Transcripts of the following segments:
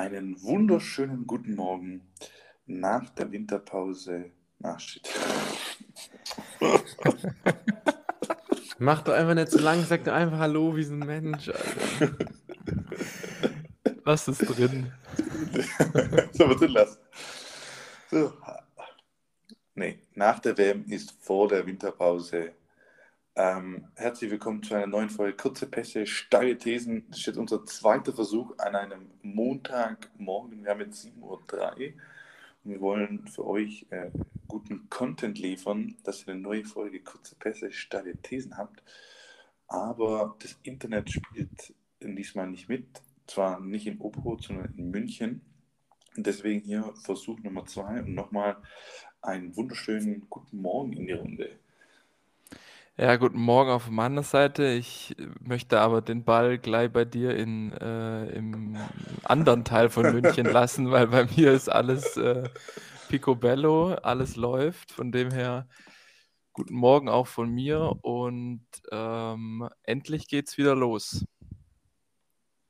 Einen wunderschönen guten Morgen nach der Winterpause. Ach, shit. Mach doch einfach nicht so lang, sag doch einfach Hallo wie so ein Mensch. Alter. Was ist drin? Sollen wir drin lassen? So. Nee, nach der WM ist vor der Winterpause. Ähm, herzlich willkommen zu einer neuen Folge Kurze Pässe, steile Thesen. Das ist jetzt unser zweiter Versuch an einem Montagmorgen. Wir haben jetzt 7.03 Uhr und wir wollen für euch äh, guten Content liefern, dass ihr eine neue Folge Kurze Pässe, steile Thesen habt. Aber das Internet spielt diesmal nicht mit. Zwar nicht in Oberhut, sondern in München. Deswegen hier Versuch Nummer zwei und nochmal einen wunderschönen guten Morgen in die Runde. Ja, guten Morgen auf meiner Seite. Ich möchte aber den Ball gleich bei dir in, äh, im anderen Teil von München lassen, weil bei mir ist alles äh, picobello, alles läuft. Von dem her guten Morgen auch von mir und ähm, endlich geht's wieder los.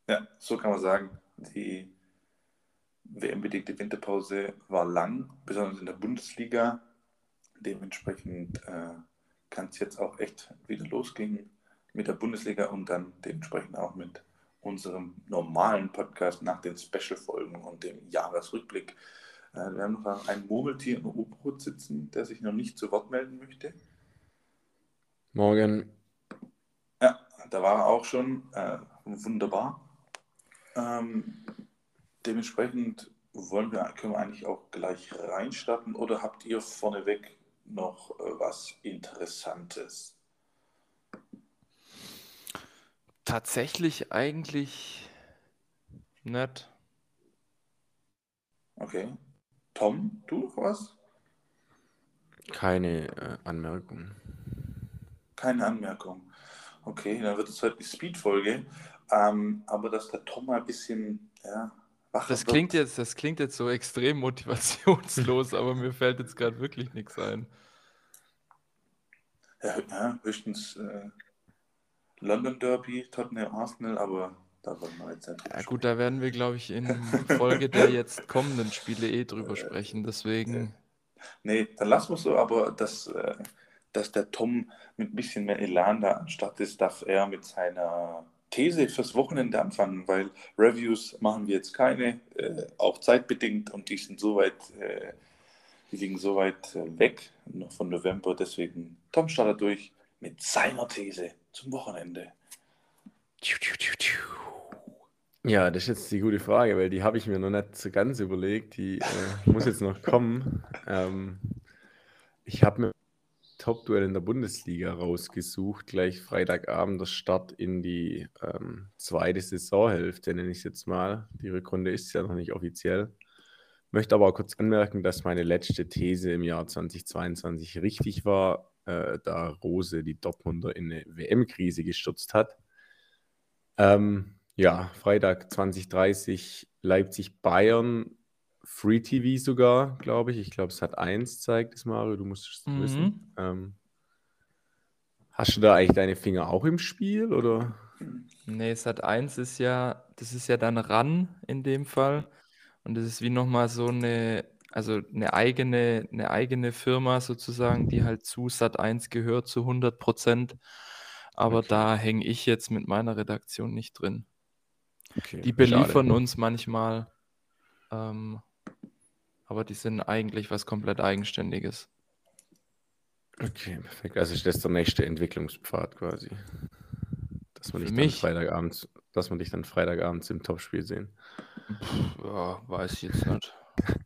Ja, so kann man sagen. Die WM-bedingte Winterpause war lang, besonders in der Bundesliga. Dementsprechend äh, kann es jetzt auch echt wieder losgehen mit der Bundesliga und dann dementsprechend auch mit unserem normalen Podcast nach den Special-Folgen und dem Jahresrückblick. Äh, wir haben noch ein Murmeltier im U-Boot sitzen, der sich noch nicht zu Wort melden möchte. Morgen. Ja, da war er auch schon. Äh, wunderbar. Ähm, dementsprechend wollen wir, können wir eigentlich auch gleich reinstarten oder habt ihr vorneweg noch äh, was Interessantes? Tatsächlich eigentlich nett. Okay. Tom, du noch was? Keine äh, Anmerkung. Keine Anmerkung. Okay, dann wird es heute die Speed-Folge. Ähm, aber dass der Tom mal ein bisschen ja, das klingt, jetzt, das klingt jetzt so extrem motivationslos, aber mir fällt jetzt gerade wirklich nichts ein. Ja, ja höchstens äh, London Derby, Tottenham Arsenal, aber da wollen wir jetzt nicht Ja gut, da werden wir, glaube ich, in Folge der jetzt kommenden Spiele eh drüber sprechen, deswegen... Nee, dann lassen wir es so, aber dass, äh, dass der Tom mit ein bisschen mehr Elan da anstatt ist, darf er mit seiner These fürs Wochenende anfangen, weil Reviews machen wir jetzt keine, äh, auch zeitbedingt und die sind soweit, äh, die liegen so weit äh, weg noch von November. Deswegen Tom startet durch mit seiner These zum Wochenende. Ja, das ist jetzt die gute Frage, weil die habe ich mir noch nicht so ganz überlegt. Die äh, muss jetzt noch kommen. Ähm, ich habe mir Top-Duell in der Bundesliga rausgesucht. Gleich Freitagabend der Start in die ähm, zweite Saisonhälfte, nenne ich es jetzt mal. Die Rückrunde ist ja noch nicht offiziell. Möchte aber auch kurz anmerken, dass meine letzte These im Jahr 2022 richtig war, äh, da Rose die Dortmunder in eine WM-Krise gestürzt hat. Ähm, ja, Freitag 2030 Leipzig-Bayern Free TV sogar, glaube ich. Ich glaube, es hat eins zeigt es, Mario, du musst es mhm. wissen. Ähm, hast du da eigentlich deine Finger auch im Spiel oder? Nee, Sat 1 ist ja, das ist ja dann RAN in dem Fall. Und das ist wie nochmal so eine, also eine eigene, eine eigene Firma sozusagen, die halt zu Sat 1 gehört zu 100 Prozent. Aber okay. da hänge ich jetzt mit meiner Redaktion nicht drin. Okay, die beliefern schade. uns manchmal ähm, aber die sind eigentlich was komplett Eigenständiges. Okay, perfekt. Also ist das der nächste Entwicklungspfad quasi. Dass man, dich dann Freitagabend, dass man dich dann Freitagabends im Topspiel sehen. Pff, ja, weiß ich jetzt nicht.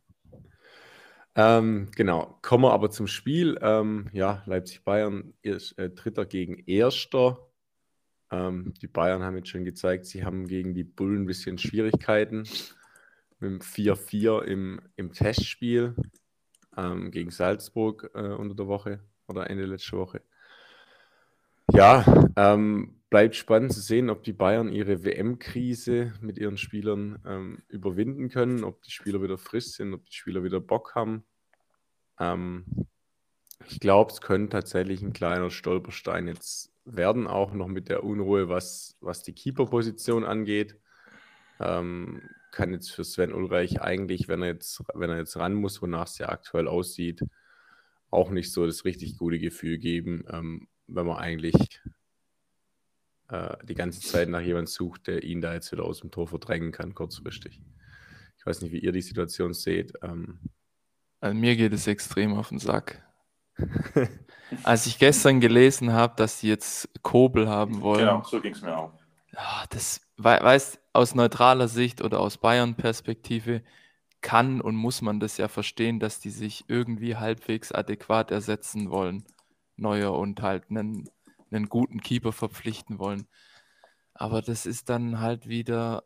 ähm, genau, kommen wir aber zum Spiel. Ähm, ja, Leipzig-Bayern ist äh, Dritter gegen Erster. Ähm, die Bayern haben jetzt schon gezeigt, sie haben gegen die Bullen ein bisschen Schwierigkeiten mit dem 4-4 im, im Testspiel ähm, gegen Salzburg äh, unter der Woche oder Ende letzte Woche. Ja, ähm, bleibt spannend zu sehen, ob die Bayern ihre WM-Krise mit ihren Spielern ähm, überwinden können, ob die Spieler wieder frisch sind, ob die Spieler wieder Bock haben. Ähm, ich glaube, es könnte tatsächlich ein kleiner Stolperstein jetzt werden, auch noch mit der Unruhe, was, was die Keeper-Position angeht. Ähm, kann jetzt für Sven Ulreich eigentlich, wenn er jetzt, wenn er jetzt ran muss, wonach es ja aktuell aussieht, auch nicht so das richtig gute Gefühl geben, ähm, wenn man eigentlich äh, die ganze Zeit nach jemandem sucht, der ihn da jetzt wieder aus dem Tor verdrängen kann, kurzfristig. Ich weiß nicht, wie ihr die Situation seht. Ähm, also mir geht es extrem auf den Sack. Als ich gestern gelesen habe, dass sie jetzt Kobel haben wollen. Genau, so ging es mir auch. Ja, das weiß aus neutraler Sicht oder aus Bayern-Perspektive kann und muss man das ja verstehen, dass die sich irgendwie halbwegs adäquat ersetzen wollen. Neuer und halt einen, einen guten Keeper verpflichten wollen. Aber das ist dann halt wieder.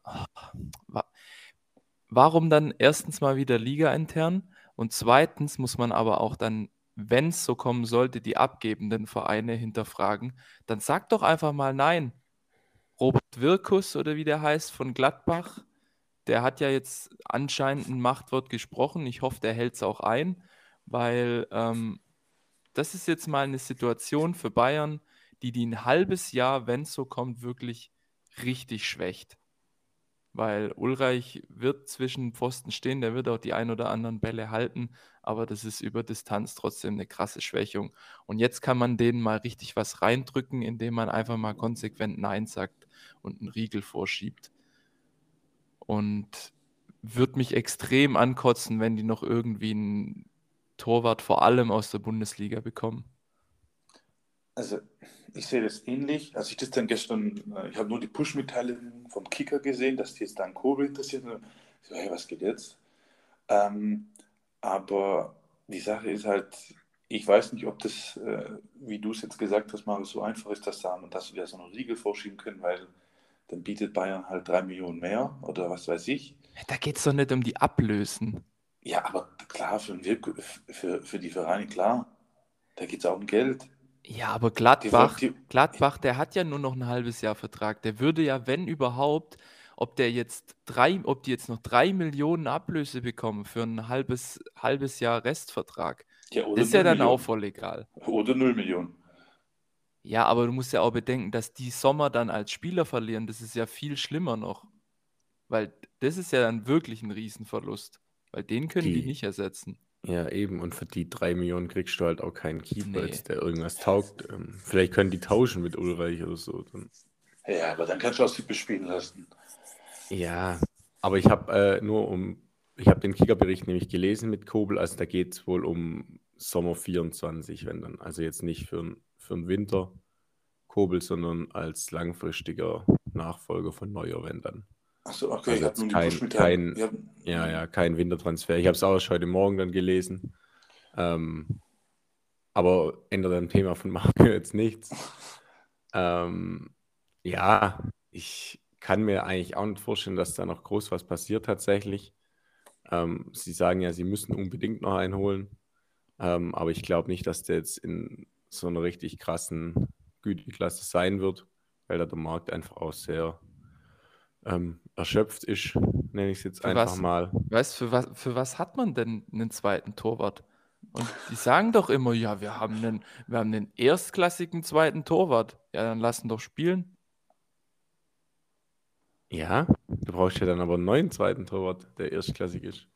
Warum dann erstens mal wieder Liga intern und zweitens muss man aber auch dann wenn es so kommen sollte, die abgebenden Vereine hinterfragen, dann sag doch einfach mal nein. Robert Wirkus oder wie der heißt von Gladbach, der hat ja jetzt anscheinend ein Machtwort gesprochen. Ich hoffe, der hält es auch ein, weil ähm, das ist jetzt mal eine Situation für Bayern, die die ein halbes Jahr, wenn es so kommt, wirklich richtig schwächt weil Ulreich wird zwischen Pfosten stehen, der wird auch die ein oder anderen Bälle halten, aber das ist über Distanz trotzdem eine krasse Schwächung. Und jetzt kann man denen mal richtig was reindrücken, indem man einfach mal konsequent Nein sagt und einen Riegel vorschiebt. Und wird mich extrem ankotzen, wenn die noch irgendwie einen Torwart vor allem aus der Bundesliga bekommen. Also ich sehe das ähnlich. Als ich das dann gestern, äh, ich habe nur die Push-Mitteilung vom Kicker gesehen, dass die jetzt dann Kobe interessiert. Ich so, hey, was geht jetzt? Ähm, aber die Sache ist halt, ich weiß nicht, ob das, äh, wie du es jetzt gesagt hast, mal so einfach ist, dass, da, dass wir so einen Riegel vorschieben können, weil dann bietet Bayern halt drei Millionen mehr oder was weiß ich. Da geht es doch nicht um die Ablösen. Ja, aber klar, für, für, für die Vereine, klar. Da geht es auch um Geld. Ja, aber Gladbach, die, Gladbach, der hat ja nur noch ein halbes Jahr Vertrag. Der würde ja, wenn überhaupt, ob der jetzt drei, ob die jetzt noch drei Millionen Ablöse bekommen für ein halbes, halbes Jahr Restvertrag. Ja, das ist ja dann Millionen. auch voll egal. Oder null Millionen. Ja, aber du musst ja auch bedenken, dass die Sommer dann als Spieler verlieren, das ist ja viel schlimmer noch. Weil das ist ja dann wirklich ein Riesenverlust. Weil den können die, die nicht ersetzen. Ja, eben. Und für die drei Millionen kriegst du halt auch keinen Keeper, nee. der irgendwas taugt. Ähm, vielleicht können die tauschen mit Ulreich oder so. Dann. Ja, aber dann kannst du auch sie bespielen lassen. Ja, aber ich habe äh, nur um, ich habe den Kickerbericht nämlich gelesen mit Kobel, also da geht es wohl um Sommer 24, wenn dann. Also jetzt nicht für, für den Winter Kobel, sondern als langfristiger Nachfolger von Neuer, wenn dann. Achso, okay, also ich habe kein, kein, hab... ja, ja, kein Wintertransfer. Ich habe es auch heute Morgen dann gelesen. Ähm, aber ändert am Thema von Marco jetzt nichts. Ähm, ja, ich kann mir eigentlich auch nicht vorstellen, dass da noch groß was passiert tatsächlich. Ähm, sie sagen ja, sie müssen unbedingt noch einholen. Ähm, aber ich glaube nicht, dass der jetzt in so einer richtig krassen Güteklasse sein wird, weil da der Markt einfach auch sehr ähm, erschöpft ist, nenne ich es jetzt für einfach was, mal. Weißt für was, für was hat man denn einen zweiten Torwart? Und die sagen doch immer, ja, wir haben einen, wir haben einen erstklassigen zweiten Torwart. Ja, dann lassen doch spielen. Ja, du brauchst ja dann aber einen neuen zweiten Torwart, der erstklassig ist.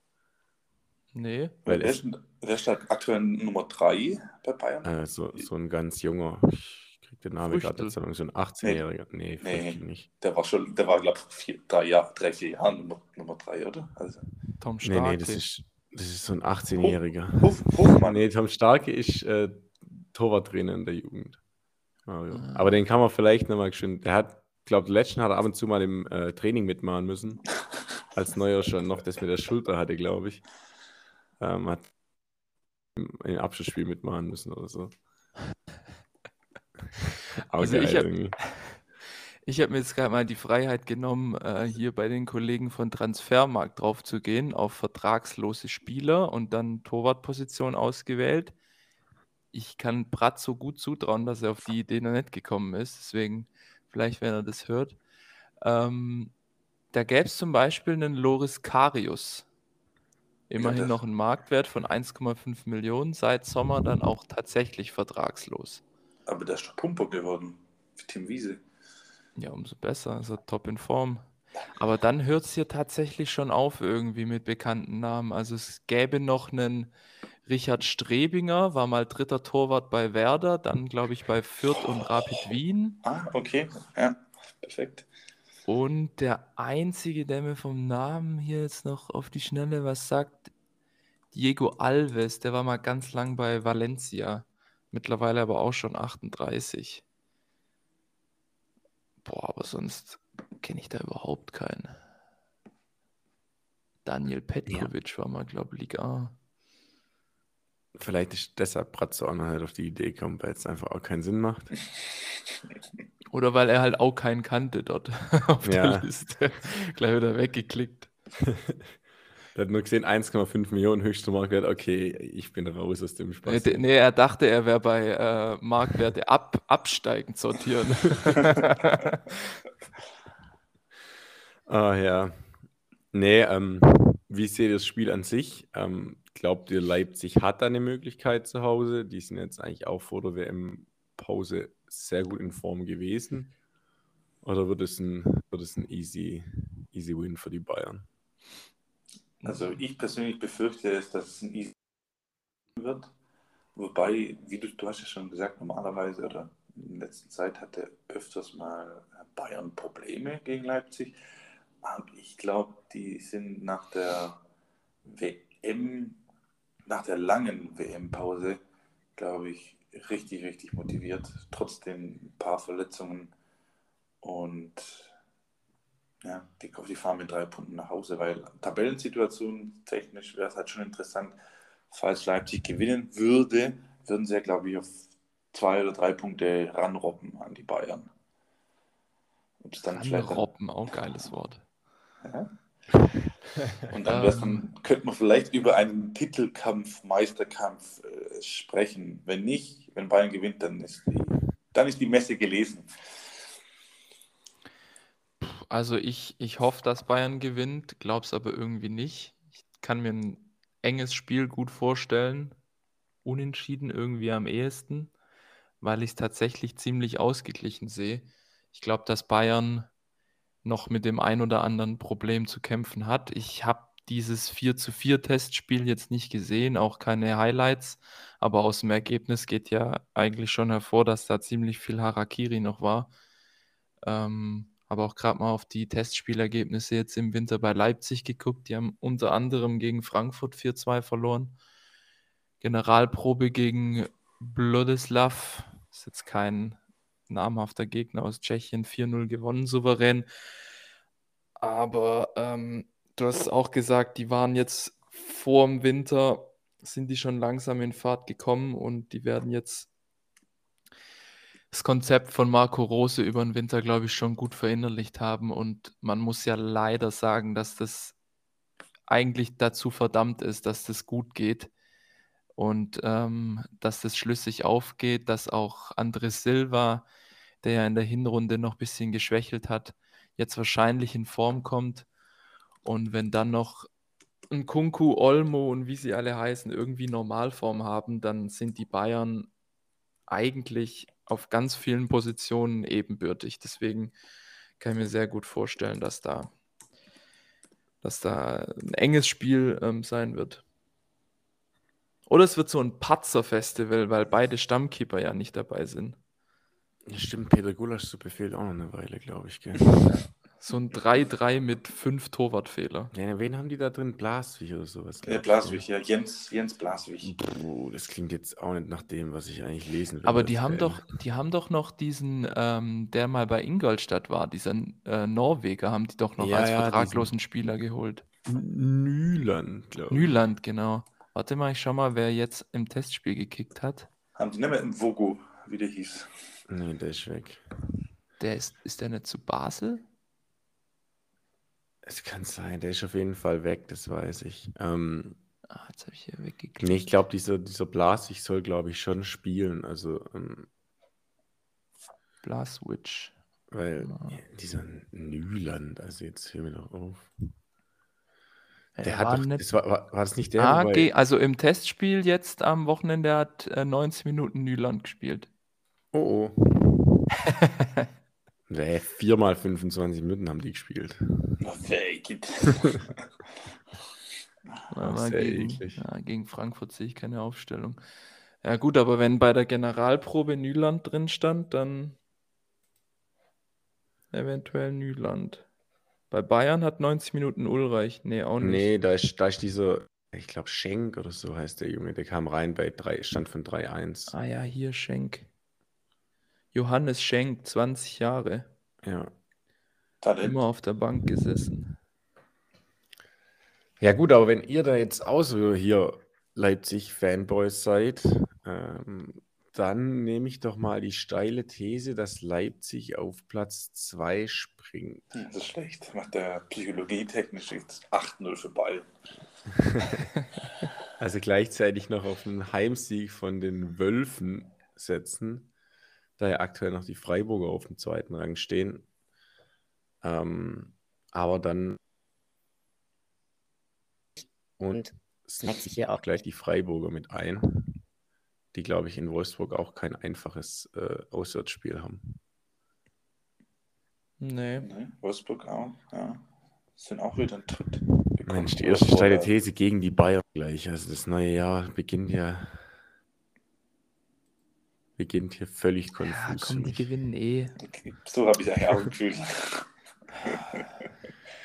Nee. Weil wer, ist, wer ist aktuell Nummer 3 bei Bayern? Äh, so, so ein ganz junger. Ich den Namen gerade jetzt so ein 18-Jähriger. Nee, nee, nee, nicht. Der war schon, der war, glaube ich, drei, Jahr, drei, vier Jahre Nummer, Nummer drei, oder? Also. Tom Starke. Nee, nee, das ist, das ist so ein 18-Jähriger. Hof, Hofmann. Nee, Tom Starke ist äh, Torwarttrainer in der Jugend. Oh, ja. ah. Aber den kann man vielleicht nochmal schön. Der hat, glaube ich, letzten hat er ab und zu mal im äh, Training mitmachen müssen. als Neuer schon noch das mit der Schulter hatte, glaube ich. Ähm, hat im Abschlussspiel mitmachen müssen oder so. Also ich habe hab mir jetzt gerade mal die Freiheit genommen, äh, hier bei den Kollegen von Transfermarkt drauf zu gehen, auf vertragslose Spieler und dann Torwartposition ausgewählt. Ich kann Brat so gut zutrauen, dass er auf die Idee noch nicht gekommen ist. Deswegen, vielleicht, wenn er das hört. Ähm, da gäbe es zum Beispiel einen Loris Karius. Immerhin ja, noch einen Marktwert von 1,5 Millionen, seit Sommer dann auch tatsächlich vertragslos. Aber der ist doch Pumper geworden. Für Tim Wiese. Ja, umso besser. Er top in Form. Aber dann hört es hier tatsächlich schon auf irgendwie mit bekannten Namen. Also es gäbe noch einen Richard Strebinger, war mal dritter Torwart bei Werder, dann glaube ich bei Fürth und Rapid Wien. Ah, okay. Ja, perfekt. Und der einzige, der mir vom Namen hier jetzt noch auf die Schnelle was sagt, Diego Alves, der war mal ganz lang bei Valencia, mittlerweile aber auch schon 38. Boah, aber sonst kenne ich da überhaupt keinen. Daniel Petkovic war mal, glaube ich, Liga A. Vielleicht ist deshalb Bratzo auch noch nicht auf die Idee gekommen, weil es einfach auch keinen Sinn macht. Oder weil er halt auch keinen kannte dort auf Ja. der Liste. Gleich wieder weggeklickt. Er hat nur gesehen, 1,5 Millionen höchster Marktwert. Okay, ich bin raus aus dem Nee, Spaß. d- nee, er dachte, er wäre bei äh, Marktwerte ab, absteigend sortieren. Ah ja. Nee, ähm, wie seht ihr das Spiel an sich? Ähm, glaubt ihr, Leipzig hat da eine Möglichkeit zu Hause? Die sind jetzt eigentlich auch vor der WM-Pause sehr gut in Form gewesen. Oder wird es ein, wird es ein easy, easy Win für die Bayern? Also ich persönlich befürchte es, dass es ein easy wird. Wobei, wie du, du hast ja schon gesagt, normalerweise oder in der letzten Zeit hatte öfters mal Bayern Probleme gegen Leipzig. Aber ich glaube, die sind nach der WM, nach der langen WM-Pause, glaube ich, richtig, richtig motiviert. Trotzdem ein paar Verletzungen. Und ja, die, die fahren mit drei Punkten nach Hause, weil Tabellensituation technisch wäre es halt schon interessant. Falls Leipzig gewinnen würde, würden sie ja, glaube ich, auf zwei oder drei Punkte ranrobben an die Bayern. Und dann Robben, auch geiles Wort. ja. Und dann, dann könnte man vielleicht über einen Titelkampf, Meisterkampf äh, sprechen. Wenn nicht, wenn Bayern gewinnt, dann ist die, dann ist die Messe gelesen. Also ich, ich hoffe, dass Bayern gewinnt, glaub's aber irgendwie nicht. Ich kann mir ein enges Spiel gut vorstellen. Unentschieden irgendwie am ehesten, weil ich es tatsächlich ziemlich ausgeglichen sehe. Ich glaube, dass Bayern noch mit dem ein oder anderen Problem zu kämpfen hat. Ich habe dieses 4 zu 4 Testspiel jetzt nicht gesehen, auch keine Highlights, aber aus dem Ergebnis geht ja eigentlich schon hervor, dass da ziemlich viel Harakiri noch war. Ähm, habe auch gerade mal auf die Testspielergebnisse jetzt im Winter bei Leipzig geguckt. Die haben unter anderem gegen Frankfurt 4-2 verloren. Generalprobe gegen Wladislav, ist jetzt kein namhafter Gegner aus Tschechien, 4-0 gewonnen, souverän. Aber ähm, du hast auch gesagt, die waren jetzt vor dem Winter, sind die schon langsam in Fahrt gekommen und die werden jetzt das Konzept von Marco Rose über den Winter, glaube ich, schon gut verinnerlicht haben. Und man muss ja leider sagen, dass das eigentlich dazu verdammt ist, dass das gut geht und ähm, dass das schlüssig aufgeht, dass auch Andres Silva, der ja in der Hinrunde noch ein bisschen geschwächelt hat, jetzt wahrscheinlich in Form kommt. Und wenn dann noch ein Kunku, Olmo und wie sie alle heißen, irgendwie Normalform haben, dann sind die Bayern eigentlich auf ganz vielen Positionen ebenbürtig. Deswegen kann ich mir sehr gut vorstellen, dass da, dass da ein enges Spiel ähm, sein wird. Oder es wird so ein Patzer-Festival, weil beide Stammkeeper ja nicht dabei sind. Stimmt, Peter Gulasch-Suppe fehlt auch noch eine Weile, glaube ich. Gell? So ein 3-3 mit fünf Torwartfehler. Ja, wen haben die da drin? Blaswig oder sowas? Äh, Blaswig, ja, Jens, Jens Blaswig. Puh, das klingt jetzt auch nicht nach dem, was ich eigentlich lesen will. Aber die haben Fan. doch, die haben doch noch diesen, ähm, der mal bei Ingolstadt war, dieser äh, Norweger, haben die doch noch Ja, als ja, vertraglosen Spieler geholt. Nyland, glaube ich. Nyland, genau. Warte mal, ich schau mal, wer jetzt im Testspiel gekickt hat. Haben die nicht mehr im Vogo, wie der hieß. Nee, der ist weg. Der ist, ist der nicht zu Basel? Es kann sein, der ist auf jeden Fall weg, das weiß ich. Ähm, Ah, jetzt habe ich hier weggeklickt. nee, ich glaube, dieser, dieser Blaswig soll, glaube ich, schon spielen. Also, ähm, Blaswitch. weil Ah. dieser Nyland, also jetzt hör mir doch auf. Ja, Der hat war doch, nicht- das war, war, war das nicht der? Ah, wobei- also im Testspiel jetzt am Wochenende hat äh, 90 Minuten Nyland gespielt. Oh, oh. Nee, viermal 25 Minuten haben die gespielt. Fake. Ja, gegen, ja, gegen Frankfurt sehe ich keine Aufstellung. Ja, gut, aber wenn bei der Generalprobe Nyland drin stand, dann eventuell Nyland. Bei Bayern hat 90 Minuten Ulreich. Nee, auch nicht. Nee, da ist, da ist dieser, ich glaube, Schenk oder so heißt der Junge, der kam rein bei drei, Stand von 3-1. Ah ja, hier Schenk. Johannes Schenk, 20 Jahre. Ja. Talent. Immer auf der Bank gesessen. Ja, gut, aber wenn ihr da jetzt auch so hier Leipzig-Fanboys seid, ähm, dann nehme ich doch mal die steile These, dass Leipzig auf Platz 2 springt. Hm, Das ist schlecht. Macht der psychologietechnisch jetzt 8-0 für Bayern. Also gleichzeitig noch auf einen Heimsieg von den Wölfen setzen, da ja aktuell noch die Freiburger auf dem zweiten Rang stehen. Ähm, aber dann und snackt sich hier auch gleich die Freiburger mit ein, die, glaube ich, in Wolfsburg auch kein einfaches äh, Auswärtsspiel haben. Nee. Ne? Wolfsburg auch. Ja. Sind auch wieder ein Tritt. Mensch, die erste steile These gegen die Bayern gleich. Also das neue Jahr beginnt ja beginnt hier völlig Ja, konfus. für komm, die gewinnen eh. So habe ich eigentlich auch gefühlt.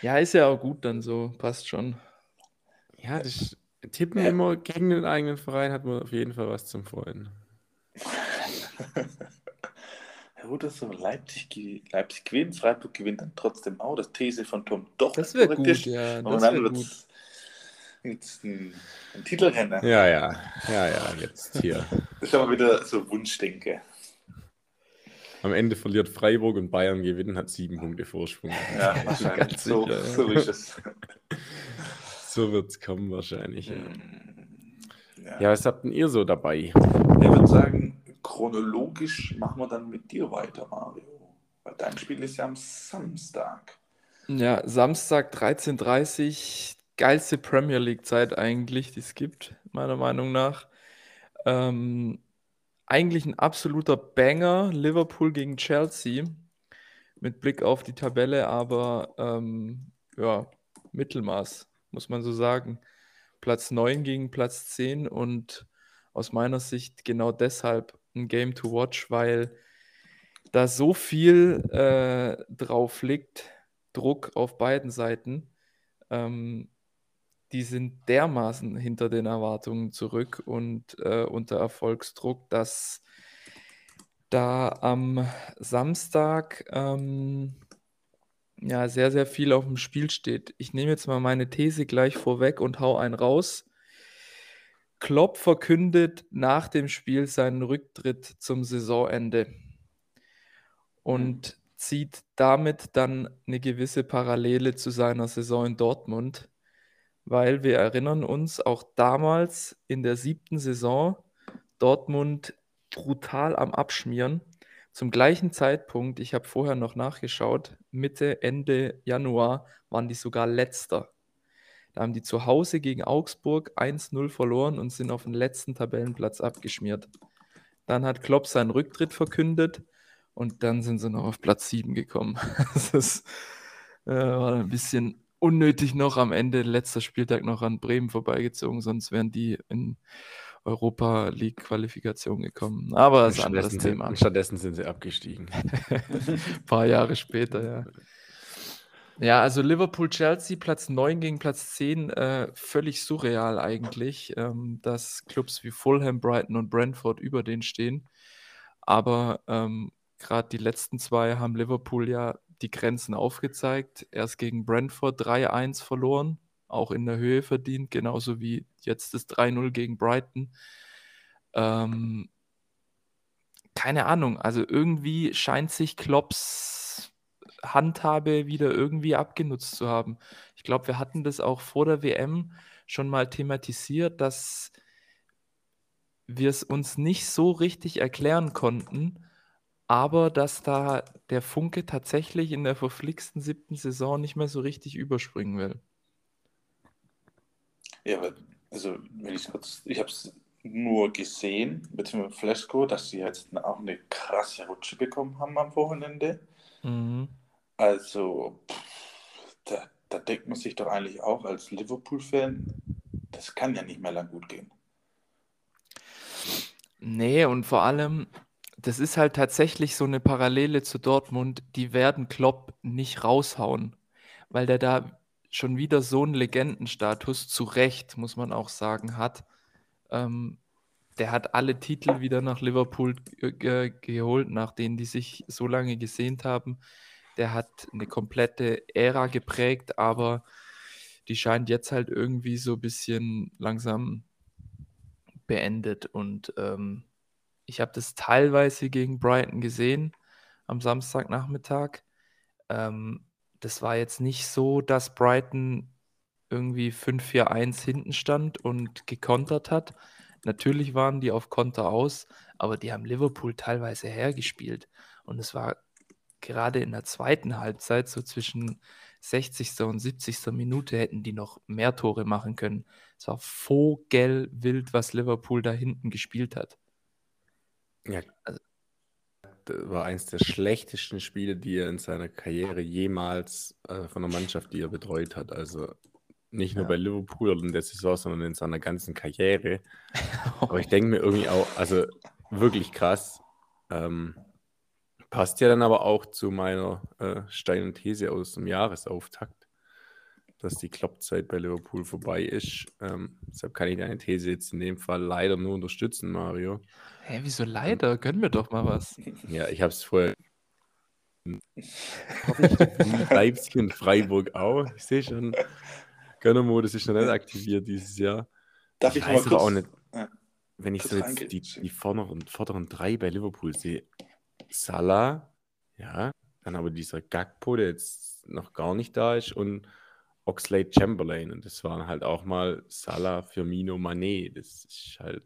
Ja, ist ja auch gut dann so. Passt schon. Ja, das Tippen Ja. immer gegen den eigenen Verein hat man auf jeden Fall was zum Freuen. Ja, oder so, Leipzig, ge- Leipzig gewinnt, Freiburg gewinnt dann trotzdem auch. Das These von Tom doch Das wäre gut, ja. Das wäre wird gut. Ein, ein Titelrenner. Ja, ja, ja, ja, jetzt hier. Das ist aber wieder so Wunschdenke. Am Ende verliert Freiburg und Bayern gewinnen, hat sieben Punkte Vorsprung. Ja, wahrscheinlich. So, sicher, ja. so ist es. So wird es kommen wahrscheinlich. Ja. Ja. ja, was habt denn ihr so dabei? Ich würde sagen, chronologisch machen wir dann mit dir weiter, Mario. Weil dein Spiel ist ja am Samstag. Ja, Samstag 13.30 geilste Premier League-Zeit eigentlich, die es gibt, meiner Meinung nach. Ähm, eigentlich ein absoluter Banger, Liverpool gegen Chelsea, mit Blick auf die Tabelle, aber ähm, ja, Mittelmaß, muss man so sagen. Platz 9 gegen Platz 10 und aus meiner Sicht genau deshalb ein Game to watch, weil da so viel äh, drauf liegt, Druck auf beiden Seiten. Ähm, die sind dermaßen hinter den Erwartungen zurück und äh, unter Erfolgsdruck, dass da am Samstag ähm, ja sehr, sehr viel auf dem Spiel steht. Ich nehme jetzt mal meine These gleich vorweg und hau einen raus. Klopp verkündet nach dem Spiel seinen Rücktritt zum Saisonende und zieht damit dann eine gewisse Parallele zu seiner Saison in Dortmund, weil wir erinnern uns auch damals in der siebten Saison Dortmund brutal am Abschmieren. Zum gleichen Zeitpunkt, ich habe vorher noch nachgeschaut, Mitte, Ende Januar waren die sogar letzter. Da haben die zu Hause gegen Augsburg 1-0 verloren und sind auf den letzten Tabellenplatz abgeschmiert. Dann hat Klopp seinen Rücktritt verkündet und dann sind sie noch auf Platz 7 gekommen. Das ist, äh, war ein bisschen unnötig noch am Ende, letzter Spieltag noch an Bremen vorbeigezogen, sonst wären die in Europa League Qualifikation gekommen. Aber das ist ein anderes sind, Thema. und stattdessen sind sie abgestiegen. Ein paar Jahre später, ja. Ja, also Liverpool-Chelsea, Platz 9 gegen Platz 10, äh, völlig surreal eigentlich, ähm, dass Clubs wie Fulham, Brighton und Brentford über den stehen. Aber ähm, gerade die letzten zwei haben Liverpool ja die Grenzen aufgezeigt. Erst gegen Brentford 3-1 verloren, auch in der Höhe verdient, genauso wie jetzt das 3-0 gegen Brighton. Ähm, keine Ahnung, also irgendwie scheint sich Klopps Handhabe wieder irgendwie abgenutzt zu haben. Ich glaube, wir hatten das auch vor der WM schon mal thematisiert, dass wir es uns nicht so richtig erklären konnten, aber dass da der Funke tatsächlich in der verflixten siebten Saison nicht mehr so richtig überspringen will. Ja, aber, also, wenn ich kurz, ich habe es nur gesehen, beziehungsweise Flashco, dass sie jetzt auch eine krasse Rutsche bekommen haben am Wochenende. Mhm. Also, pff, da, da denkt man sich doch eigentlich auch als Liverpool-Fan, das kann ja nicht mehr lang gut gehen. Nee, und vor allem, das ist halt tatsächlich so eine Parallele zu Dortmund, die werden Klopp nicht raushauen, weil der da schon wieder so einen Legendenstatus, zu Recht, muss man auch sagen, hat. Ähm, der hat alle Titel wieder nach Liverpool ge geholt, nach denen die sich so lange gesehnt haben. Der hat eine komplette Ära geprägt, aber die scheint jetzt halt irgendwie so ein bisschen langsam beendet. Und ähm, ich habe das teilweise gegen Brighton gesehen am Samstagnachmittag. Ähm, das war jetzt nicht so, dass Brighton irgendwie 5-4-1 hinten stand und gekontert hat. Natürlich waren die auf Konter aus, aber die haben Liverpool teilweise hergespielt. Und es war gerade in der zweiten Halbzeit, so zwischen 60. und 70. Minute, hätten die noch mehr Tore machen können. Es war vogelwild, was Liverpool da hinten gespielt hat. Ja, also, das war eins der schlechtesten Spiele, die er in seiner Karriere jemals äh, von der Mannschaft, die er betreut hat. Also nicht nur ja. bei Liverpool in der Saison, sondern in seiner ganzen Karriere. Aber ich denke mir irgendwie auch, also wirklich krass. Ähm, passt ja dann aber auch zu meiner äh, steilen These aus dem Jahresauftakt, dass die Kloppzeit bei Liverpool vorbei ist. Ähm, deshalb kann ich deine These jetzt in dem Fall leider nur unterstützen, Mario. Hä, wieso leider? Gönnen wir doch mal was. Ja, ich habe es vorher. Leipzig und Freiburg auch. Ich sehe schon, Gönnermodus ist noch nicht aktiviert dieses Jahr. Darf ich, ich weiß aber auch nicht, wenn ich so jetzt die, die vorderen, vorderen drei bei Liverpool sehe. Salah, ja, dann aber dieser Gagpo, der jetzt noch gar nicht da ist und Oxlade Chamberlain. Und das waren halt auch mal Salah, Firmino, Mané. Das ist halt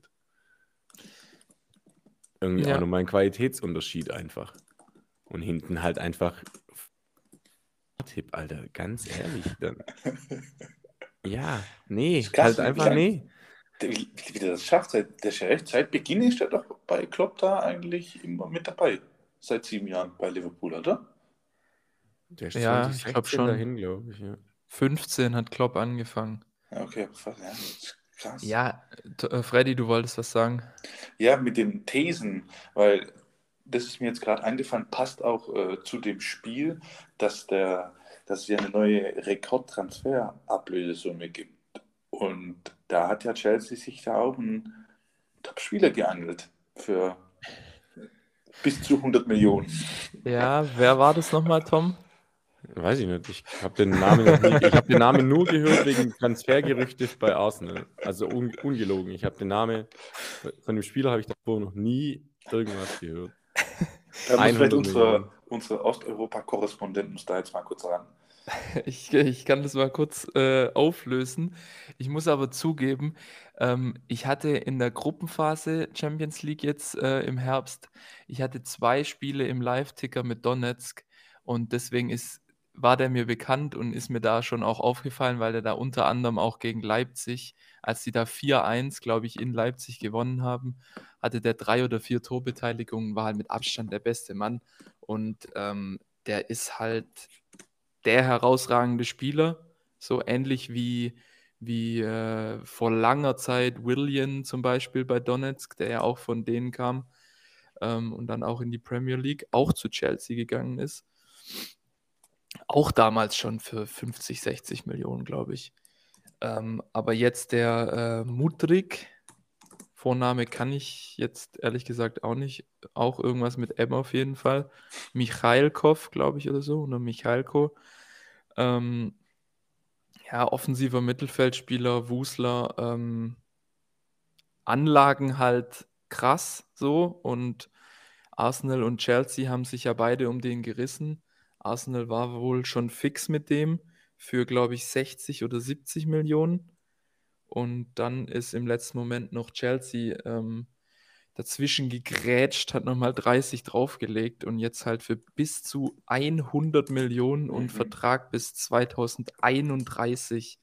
irgendwie ja. auch nochmal ein Qualitätsunterschied einfach. Und hinten halt einfach Tipp, Alter, ganz ehrlich. Dann. Ja, nee, krass, halt einfach lang, nee. Wie, wie der das schafft, seit, der seit, seit Beginn ist er doch bei Klopp da eigentlich immer mit dabei. Seit sieben Jahren bei Liverpool, oder? Der ist ja, ich glaube schon. Dahin, glaub ich, ja. 15 hat Klopp angefangen. Okay, ja, krass. Ja, äh, Freddy, du wolltest was sagen. Ja, mit den Thesen, weil das ist mir jetzt gerade eingefallen, passt auch äh, zu dem Spiel, dass der dass es ja eine neue Rekordtransferablösesumme gibt. Und da hat ja Chelsea sich da auch einen Top-Spieler geangelt für bis zu 100 Millionen. Ja, wer war das nochmal, Tom? Weiß ich nicht. Ich habe den Namen ich habe den Namen nur gehört wegen Transfergerüchte bei Arsenal. Also un, ungelogen. Ich habe den Namen von dem Spieler habe ich davor noch nie irgendwas gehört. Da muss vielleicht unsere, unsere Osteuropa-Korrespondenten da jetzt mal kurz ran. Ich, ich kann das mal kurz äh, auflösen. Ich muss aber zugeben, ähm, ich hatte in der Gruppenphase Champions League jetzt äh, im Herbst, ich hatte zwei Spiele im Live-Ticker mit Donetsk und deswegen ist, war der mir bekannt und ist mir da schon auch aufgefallen, weil er da unter anderem auch gegen Leipzig, als die da 4-1, glaube ich, in Leipzig gewonnen haben, hatte der drei oder vier Torbeteiligungen, war halt mit Abstand der beste Mann und ähm, der ist halt der herausragende Spieler, so ähnlich wie, wie äh, vor langer Zeit William zum Beispiel bei Donetsk, der ja auch von denen kam ähm, und dann auch in die Premier League, auch zu Chelsea gegangen ist. Auch damals schon für 50, 60 Millionen, glaube ich. Ähm, aber jetzt der äh, Mudrik, Vorname kann ich jetzt ehrlich gesagt auch nicht. Auch irgendwas mit M auf jeden Fall. Michailkov, glaube ich, oder so. Oder Michailko. Ähm, ja, offensiver Mittelfeldspieler, Wusler. Ähm, Anlagen halt krass so. Und Arsenal und Chelsea haben sich ja beide um den gerissen. Arsenal war wohl schon fix mit dem für, glaube ich, 60 oder 70 Millionen. Und dann ist im letzten Moment noch Chelsea ähm, dazwischen gegrätscht, hat nochmal 30 draufgelegt und jetzt halt für bis zu 100 Millionen und mhm. Vertrag bis 2031.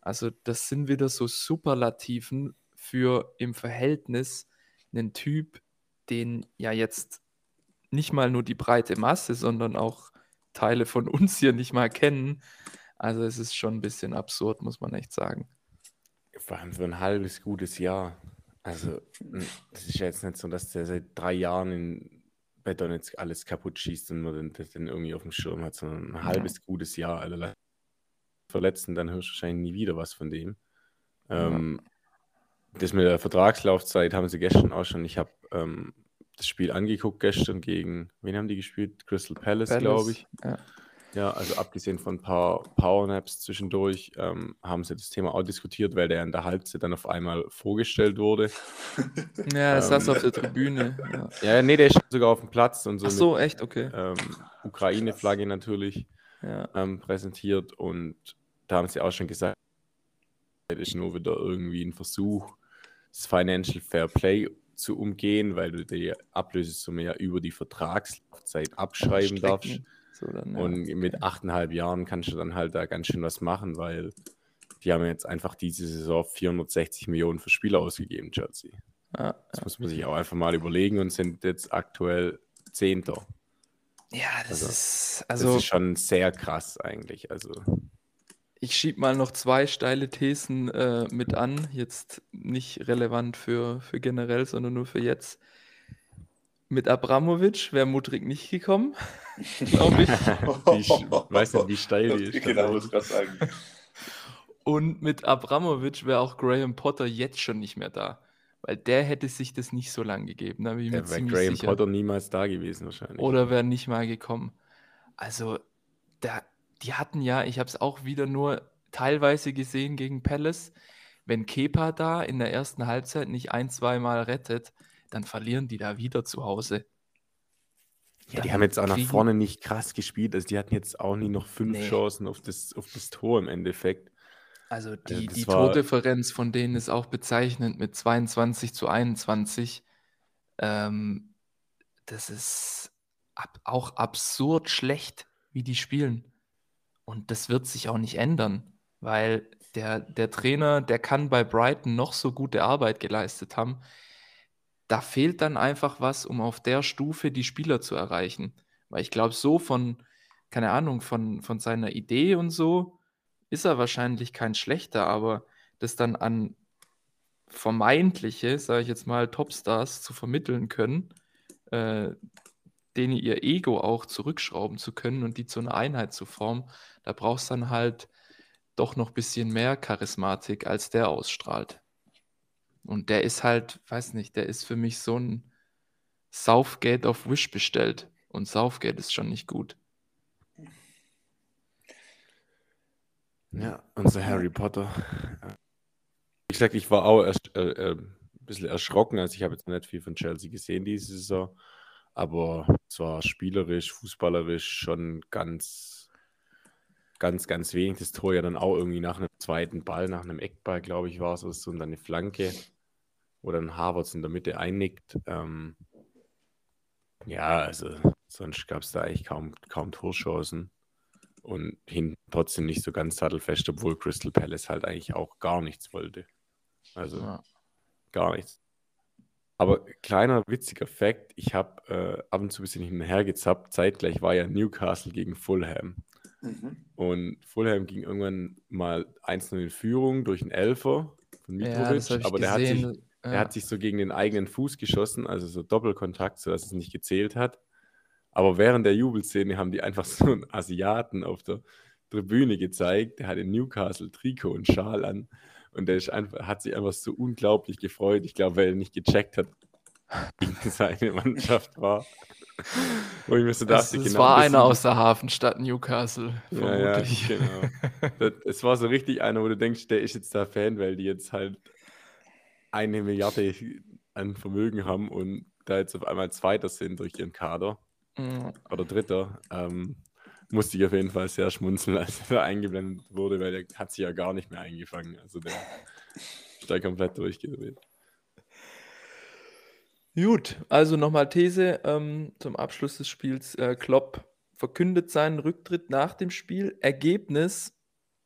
Also das sind wieder so Superlativen für im Verhältnis einen Typ, den ja jetzt nicht mal nur die breite Masse, sondern auch Teile von uns hier nicht mal kennen. Also es ist schon ein bisschen absurd, muss man echt sagen. Vor allem für ein halbes gutes Jahr. Also, es ist ja jetzt nicht so, dass der seit drei Jahren in Beton jetzt alles kaputt schießt und man das dann irgendwie auf dem Schirm hat, sondern ein halbes ja. gutes Jahr. Alle Verletzten, dann hörst du wahrscheinlich nie wieder was von dem. Ähm, Das mit der Vertragslaufzeit haben sie gestern auch schon. Ich habe ähm, das Spiel angeguckt gestern gegen, wen haben die gespielt? Crystal Palace, Palace glaube ich. Ja. Ja, also abgesehen von ein paar Powernaps zwischendurch, ähm, haben sie das Thema auch diskutiert, weil der in der Halbzeit dann auf einmal vorgestellt wurde. Ja, er saß ähm, auf der Tribüne. Ja. ja, nee, der ist sogar auf dem Platz und so. Ach so, mit, echt, okay. Ähm, Ukraine-Flagge natürlich ja. ähm, präsentiert und da haben sie auch schon gesagt, das ist nur wieder irgendwie ein Versuch, das Financial Fair Play zu umgehen, weil du die Ablösesumme ja über die Vertragslaufzeit abschreiben darfst. So dann, ja. Und mit achteinhalb Jahren kannst du dann halt da ganz schön was machen, weil die haben jetzt einfach diese Saison 460 Millionen für Spieler ausgegeben, Chelsea. Ja, das muss man sich auch einfach mal überlegen und sind jetzt aktuell Zehnter. Ja, das also, ist also. Das ist schon sehr krass eigentlich. Also. Ich schiebe mal noch zwei steile Thesen äh, mit an, jetzt nicht relevant für, für generell, sondern nur für jetzt. Mit Abramovic wäre Mudrik nicht gekommen, glaube ich. ich weiß nicht, wie steil die ist. Genau, das kann sagen. Und mit Abramovic wäre auch Graham Potter jetzt schon nicht mehr da. Weil der hätte sich das nicht so lang gegeben. Da wäre Graham sicher. Potter niemals da gewesen wahrscheinlich. Oder wäre nicht mal gekommen. Also, da, die hatten ja, ich habe es auch wieder nur teilweise gesehen gegen Palace, wenn Kepa da in der ersten Halbzeit nicht ein, zwei Mal rettet, dann verlieren die da wieder zu Hause. Ja, die haben jetzt auch nach vorne nicht krass gespielt. Also die hatten jetzt auch nie noch fünf nee. Chancen auf das, auf das Tor im Endeffekt. Also, die, also die. Tordifferenz von denen ist auch bezeichnend mit 22 zu 21. Ähm, das ist ab, auch absurd schlecht, wie die spielen. Und das wird sich auch nicht ändern, weil der, der Trainer, der kann bei Brighton noch so gute Arbeit geleistet haben da fehlt dann einfach was, um auf der Stufe die Spieler zu erreichen. Weil ich glaube, so von, keine Ahnung, von, von seiner Idee und so ist er wahrscheinlich kein schlechter, aber das dann an vermeintliche, sage ich jetzt mal, Topstars zu vermitteln können, äh, denen ihr Ego auch zurückschrauben zu können und die zu einer Einheit zu formen, da brauchst du dann halt doch noch ein bisschen mehr Charismatik, als der ausstrahlt. Und der ist halt, weiß nicht, der ist für mich so ein Southgate auf Wish bestellt. Und Southgate ist schon nicht gut. Ja, unser Harry Potter. Wie gesagt, ich war auch erst äh, äh, ein bisschen erschrocken. Also ich habe jetzt nicht viel von Chelsea gesehen diese Saison. Aber zwar spielerisch, fußballerisch schon ganz, ganz, ganz wenig. Das Tor ja dann auch irgendwie nach einem zweiten Ball, nach einem Eckball, glaube ich, war es so, und dann eine Flanke wo dann Harvards in der Mitte einnickt. Ähm, ja, also sonst gab es da eigentlich kaum, kaum Torchancen und hinten trotzdem nicht so ganz sattelfest, obwohl Crystal Palace halt eigentlich auch gar nichts wollte. Also ja. gar nichts. Aber kleiner witziger Fakt, ich habe äh, ab und zu ein bisschen hinterhergezappt. Zeitgleich war ja Newcastle gegen Fulham. Mhm. Und Fulham ging irgendwann mal 1-0 in Führung durch einen Elfer von Mitrovic, ja, aber der hat sich ja. Er hat sich so gegen den eigenen Fuß geschossen, also so Doppelkontakt, sodass es nicht gezählt hat. Aber während der Jubelszene haben die einfach so einen Asiaten auf der Tribüne gezeigt. Der hat in Newcastle Trikot und Schal an. Und der einfach, hat sich einfach so unglaublich gefreut. Ich glaube, weil er nicht gecheckt hat, gegen seine Mannschaft war. Wo ich mir so dachte, es, es genau, war einer aus der Hafenstadt Newcastle, vermutlich. Ja, ja, genau. Es war so richtig einer, wo du denkst, der ist jetzt da Fan, weil die jetzt halt eine Milliarde an Vermögen haben und da jetzt auf einmal Zweiter sind durch ihren Kader mhm. oder Dritter, ähm, musste ich auf jeden Fall sehr schmunzeln, als er da eingeblendet wurde, weil der hat sich ja gar nicht mehr eingefangen. Also der ist da komplett durchgedreht. Gut, also nochmal These ähm, zum Abschluss des Spiels. Äh, Klopp verkündet seinen Rücktritt nach dem Spiel. Ergebnis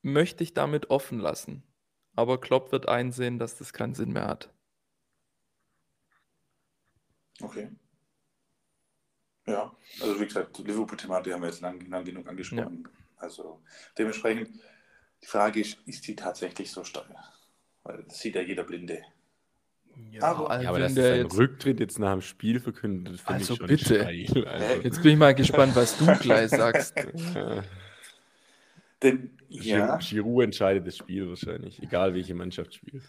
möchte ich damit offen lassen. Aber Klopp wird einsehen, dass das keinen Sinn mehr hat. Okay. Ja, also wie gesagt, Liverpool-Thematik haben wir jetzt lang, lang genug angesprochen. Ja. Also dementsprechend, die Frage ist, ist die tatsächlich so stark? Weil das sieht ja jeder Blinde. Ja, aber, ja, aber dass der jetzt... Rücktritt jetzt nach dem Spiel verkündet, finde also ich schon bitte. Steil, also. Jetzt bin ich mal gespannt, was du gleich sagst. Denn, ja. Giroud entscheidet das Spiel wahrscheinlich, egal welche Mannschaft spielt.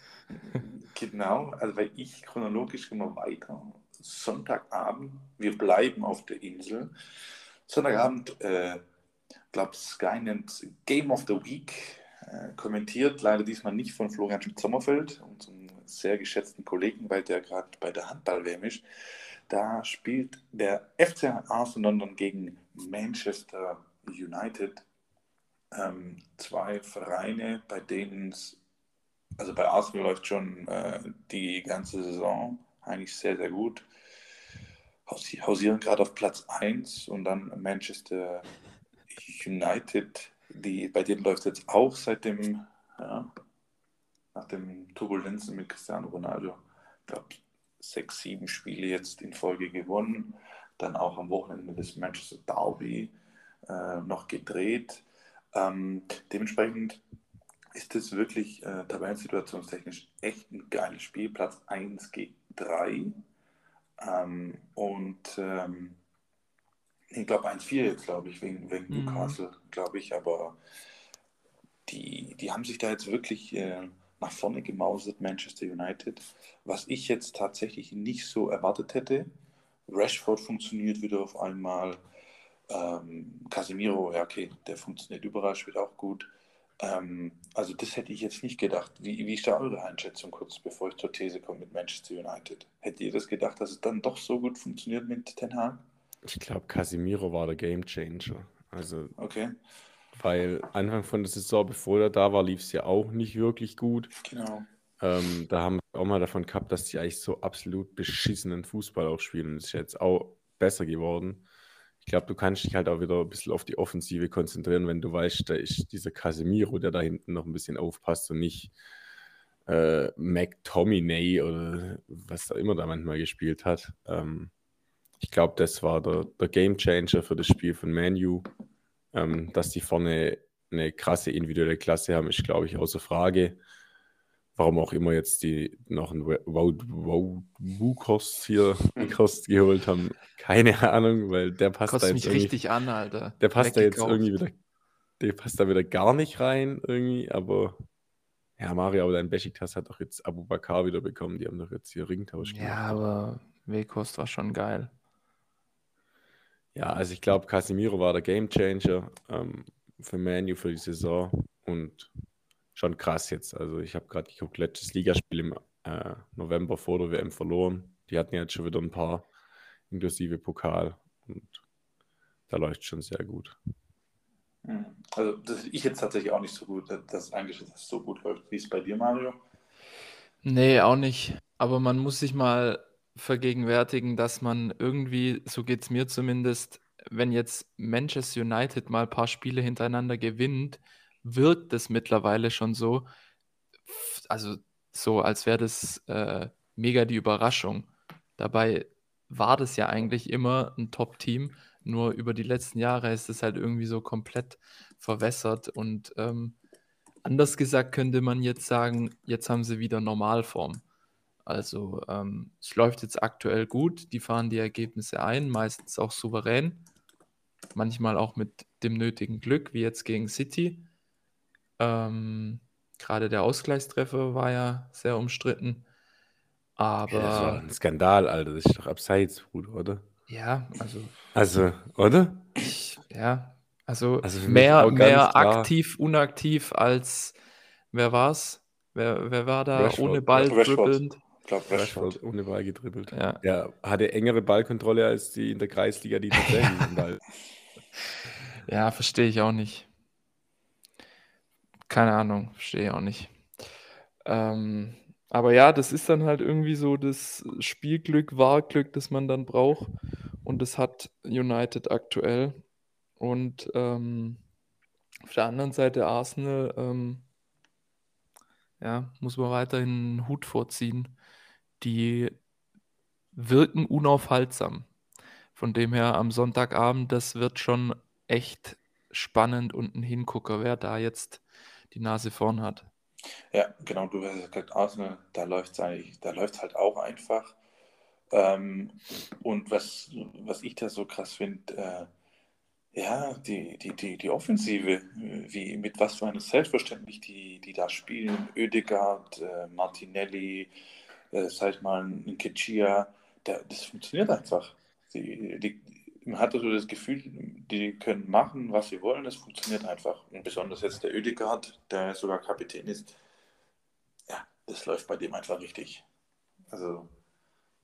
Genau, also weil ich chronologisch immer weiter. Sonntagabend, wir bleiben auf der Insel. Sonntagabend, äh, glaube Sky nennt Game of the Week, äh, kommentiert, leider diesmal nicht von Florian Sommerfeld, unserem sehr geschätzten Kollegen, weil der gerade bei der Handball-WM ist. Da spielt der FC Arsenal London gegen Manchester United. Ähm, zwei Vereine, bei denen es, also bei Arsenal läuft schon äh, die ganze Saison eigentlich sehr, sehr gut. Hausieren gerade auf Platz 1 und dann Manchester United, die, bei denen läuft es jetzt auch seit dem, ja, nach dem Turbulenzen mit Cristiano Ronaldo, ich glaube, sechs, sieben Spiele jetzt in Folge gewonnen. Dann auch am Wochenende das Manchester Derby äh, noch gedreht. Ähm, dementsprechend ist es wirklich äh, tabellensituationstechnisch echt ein geiles Spiel. Platz 1 gegen 3. Ähm, und ähm, ich glaube 1-4 jetzt, glaube ich, wegen, wegen mhm. Newcastle, glaube ich. Aber die, die haben sich da jetzt wirklich äh, nach vorne gemausert, Manchester United. Was ich jetzt tatsächlich nicht so erwartet hätte. Rashford funktioniert wieder auf einmal. Ähm, Casemiro, ja, okay, der funktioniert überall, spielt auch gut. Ähm, also, das hätte ich jetzt nicht gedacht. Wie, wie ist da eure Einschätzung, kurz bevor ich zur These komme mit Manchester United? Hättet ihr das gedacht, dass es dann doch so gut funktioniert mit Ten Hag? Ich glaube, Casemiro war der Game Changer. Also, okay. Weil Anfang von der Saison, bevor er da war, lief es ja auch nicht wirklich gut. Genau. Ähm, da haben wir auch mal davon gehabt, dass die eigentlich so absolut beschissenen Fußball auch spielen. Das ist jetzt auch besser geworden. Ich glaube, du kannst dich halt auch wieder ein bisschen auf die Offensive konzentrieren, wenn du weißt, da ist dieser Casemiro, der da hinten noch ein bisschen aufpasst und nicht äh, McTominay oder was da immer da manchmal gespielt hat. Ähm, ich glaube, das war der, der Game Changer für das Spiel von Manu. Ähm, dass die vorne eine krasse individuelle Klasse haben, ist, glaube ich, außer Frage. Warum auch immer jetzt die noch einen Wukost hier Kost geholt haben, keine Ahnung, weil der passt Kostet da jetzt mich richtig an, Alter. Der passt da jetzt irgendwie wieder, der passt da wieder gar nicht rein irgendwie, aber ja, Mario, aber dein Besiktas hat doch jetzt Abu Bakar wieder bekommen, die haben doch jetzt hier Ringtausch gemacht. Ja, aber Wekost war schon geil. Ja, also ich glaube, Casemiro war der Gamechanger ähm, für Manu für die Saison und schon krass jetzt. Also ich habe gerade geguckt, letztes Ligaspiel im äh, November vor der WM verloren. Die hatten jetzt schon wieder ein paar, inklusive Pokal und da läuft schon sehr gut. Hm. Also das, ich jetzt tatsächlich auch nicht so gut, dass eigentlich dass es so gut läuft. Wie ist es bei dir, Mario? Nee, auch nicht. Aber man muss sich mal vergegenwärtigen, dass man irgendwie, so geht es mir zumindest, wenn jetzt Manchester United mal ein paar Spiele hintereinander gewinnt, wirkt es mittlerweile schon so, also so, als wäre das äh, mega die Überraschung. Dabei war das ja eigentlich immer ein Top-Team, nur über die letzten Jahre ist es halt irgendwie so komplett verwässert und ähm, anders gesagt könnte man jetzt sagen, jetzt haben sie wieder Normalform. Also ähm, es läuft jetzt aktuell gut, die fahren die Ergebnisse ein, meistens auch souverän, manchmal auch mit dem nötigen Glück, wie jetzt gegen City. Ähm, Gerade der Ausgleichstreffer war ja sehr umstritten. Aber. Ja, das war ein Skandal, Alter. Das ist doch abseits, Bruder, oder? Ja, also. Also, oder? Ich, ja, also, also mehr, mehr aktiv, unaktiv als. Wer war's? Wer, wer war da Rashford. ohne Ball dribbelnd? Ich glaube, Rashford ohne Ball gedribbelt. Ja. ja, hatte engere Ballkontrolle als die in der Kreisliga, die tatsächlich Ball. Ja, verstehe ich auch nicht. Keine Ahnung, verstehe ich auch nicht. Ähm, aber ja, das ist dann halt irgendwie so das Spielglück, Wahlglück, das man dann braucht. Und das hat United aktuell. Und ähm, auf der anderen Seite Arsenal, ähm, ja, muss man weiterhin einen Hut vorziehen die wirken unaufhaltsam. Von dem her am Sonntagabend, das wird schon echt spannend und ein Hingucker, wer da jetzt die Nase vorn hat. Ja, genau, du hast gesagt, Arsenal, da läuft es da läuft halt auch einfach. Ähm, und was, was ich da so krass finde, äh, ja, die, die, die, die Offensive, wie, mit was für einem Selbstverständnis die, die da spielen, Oedegaard, äh, Martinelli, äh, sag ich mal, Nketiah, das funktioniert einfach. Die, die, man hat also das Gefühl, die können machen, was sie wollen, das funktioniert einfach. Und besonders jetzt der Oedegaard, der sogar Kapitän ist, ja, das läuft bei dem einfach richtig. Also,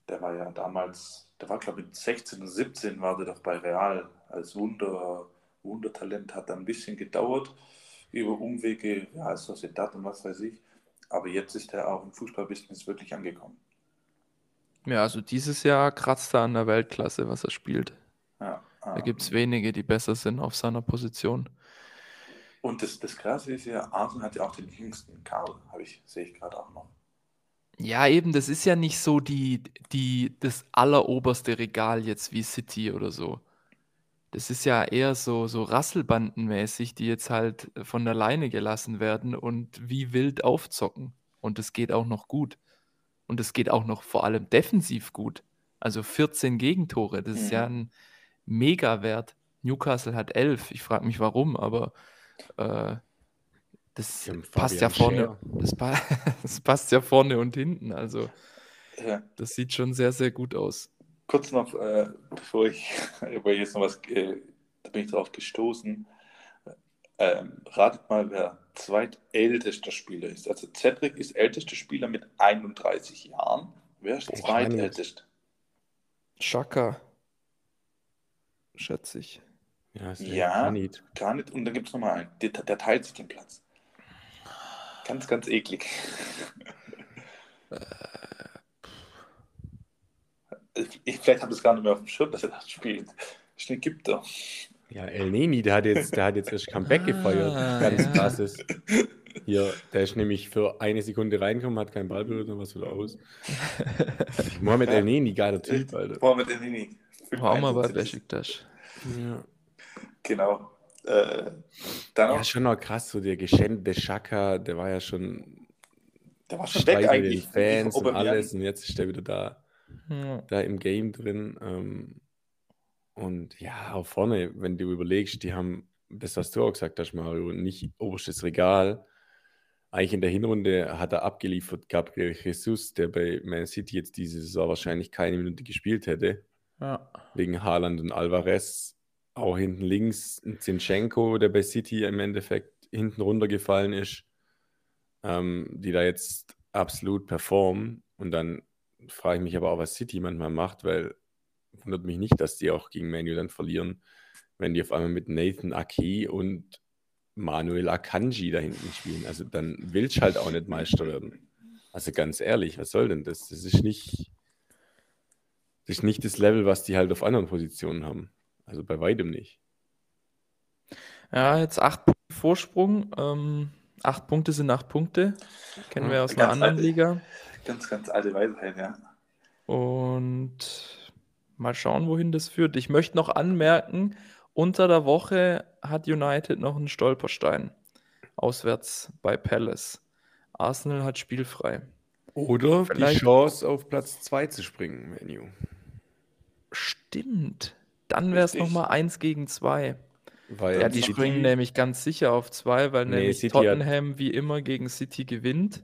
der war ja damals, der war glaube ich mit 16 und 17 war der doch bei Real als Wunder, Wundertalent, hat dann ein bisschen gedauert über Umwege, ja, Sociedad und was weiß ich. Aber jetzt ist er auch im Fußballbusiness wirklich angekommen. Ja, also dieses Jahr kratzt er an der Weltklasse, was er spielt. Ja, Da gibt es wenige, die besser sind auf seiner Position. Und das, das Krasse ist ja, Arsenal hat ja auch den jüngsten Karl, habe ich, sehe ich gerade auch noch. Ja, eben, das ist ja nicht so die, die, das alleroberste Regal jetzt wie City oder so. Das ist ja eher so, so Rasselbandenmäßig, die jetzt halt von der Leine gelassen werden und wie wild aufzocken. Und es geht auch noch gut. Und es geht auch noch vor allem defensiv gut. Also 14 Gegentore, das ist ja Mhm. Ein Mega-Wert. Newcastle hat 11. Ich frage mich warum, aber äh, das passt ja vorne. Das, pa das passt ja vorne und hinten. Also Ja. das sieht schon sehr, sehr gut aus. Kurz noch, äh, bevor ich, über jetzt noch was, äh, da bin ich drauf gestoßen. Ähm, ratet mal, wer zweitältester Spieler ist. Also Cedric ist ältester Spieler mit 31 Jahren. Wer ist Boah, zweitälteste? Chaka, schätze ich. Ja, ist Ja. Granit. Gar nicht. Und dann gibt es nochmal einen. Der, der teilt sich den Platz. Ganz, ganz eklig. Ich, vielleicht habe ich es gar nicht mehr auf dem Schirm, dass er das spielt. Ist ein Ägypter. Ja, El Neni, der hat jetzt, der hat jetzt erst Comeback gefeiert. Ah, Ganz ja. krasses. Hier, der ist nämlich für eine Sekunde reingekommen, hat keinen Ball berührt und was wieder aus. Mohamed El Neni, geiler Typ, Alter. Mohamed Elneny. War auch mal bei das-. Ja. Genau. Äh, dann ja, schon noch krass, so der geschenkte Schaka, der war ja schon der war schon weg eigentlich. den Fans und alles und jetzt ist der wieder da, Ja. da im Game drin. Ähm, und ja, auch vorne, wenn du überlegst, die haben das, was du auch gesagt hast, Mario, nicht oberstes Regal. Eigentlich in der Hinrunde hat er abgeliefert, Gabriel Jesus, der bei Man City jetzt diese Saison wahrscheinlich keine Minute gespielt hätte, Ja. wegen Haaland und Alvarez. Auch hinten links ein Zinchenko, der bei City im Endeffekt hinten runtergefallen ist, ähm, die da jetzt absolut performen. Und dann frage ich mich aber auch, was City manchmal macht, weil wundert mich nicht, dass die auch gegen Manu dann verlieren, wenn die auf einmal mit Nathan Aki und Manuel Akanji da hinten spielen. Also dann willst du halt auch nicht Meister werden. Also ganz ehrlich, was soll denn das? Das ist nicht, das ist nicht das Level, was die halt auf anderen Positionen haben. Also bei weitem nicht. Ja, jetzt acht Punkte Vorsprung. Ähm, acht Punkte sind acht Punkte. Kennen wir aus einer ganz anderen alte. Liga. Ganz, ganz alte Weisheit, ja. Und mal schauen, wohin das führt. Ich möchte noch anmerken, unter der Woche hat United noch einen Stolperstein. Auswärts bei Palace. Arsenal hat spielfrei. Oder Vielleicht- die Chance, auf Platz 2 zu springen, Menu. Stimmt. Dann wäre es nochmal eins gegen zwei. Weil Ja, die City- springen nämlich ganz sicher auf zwei, weil Nee, nämlich City hat- Tottenham wie immer gegen City gewinnt.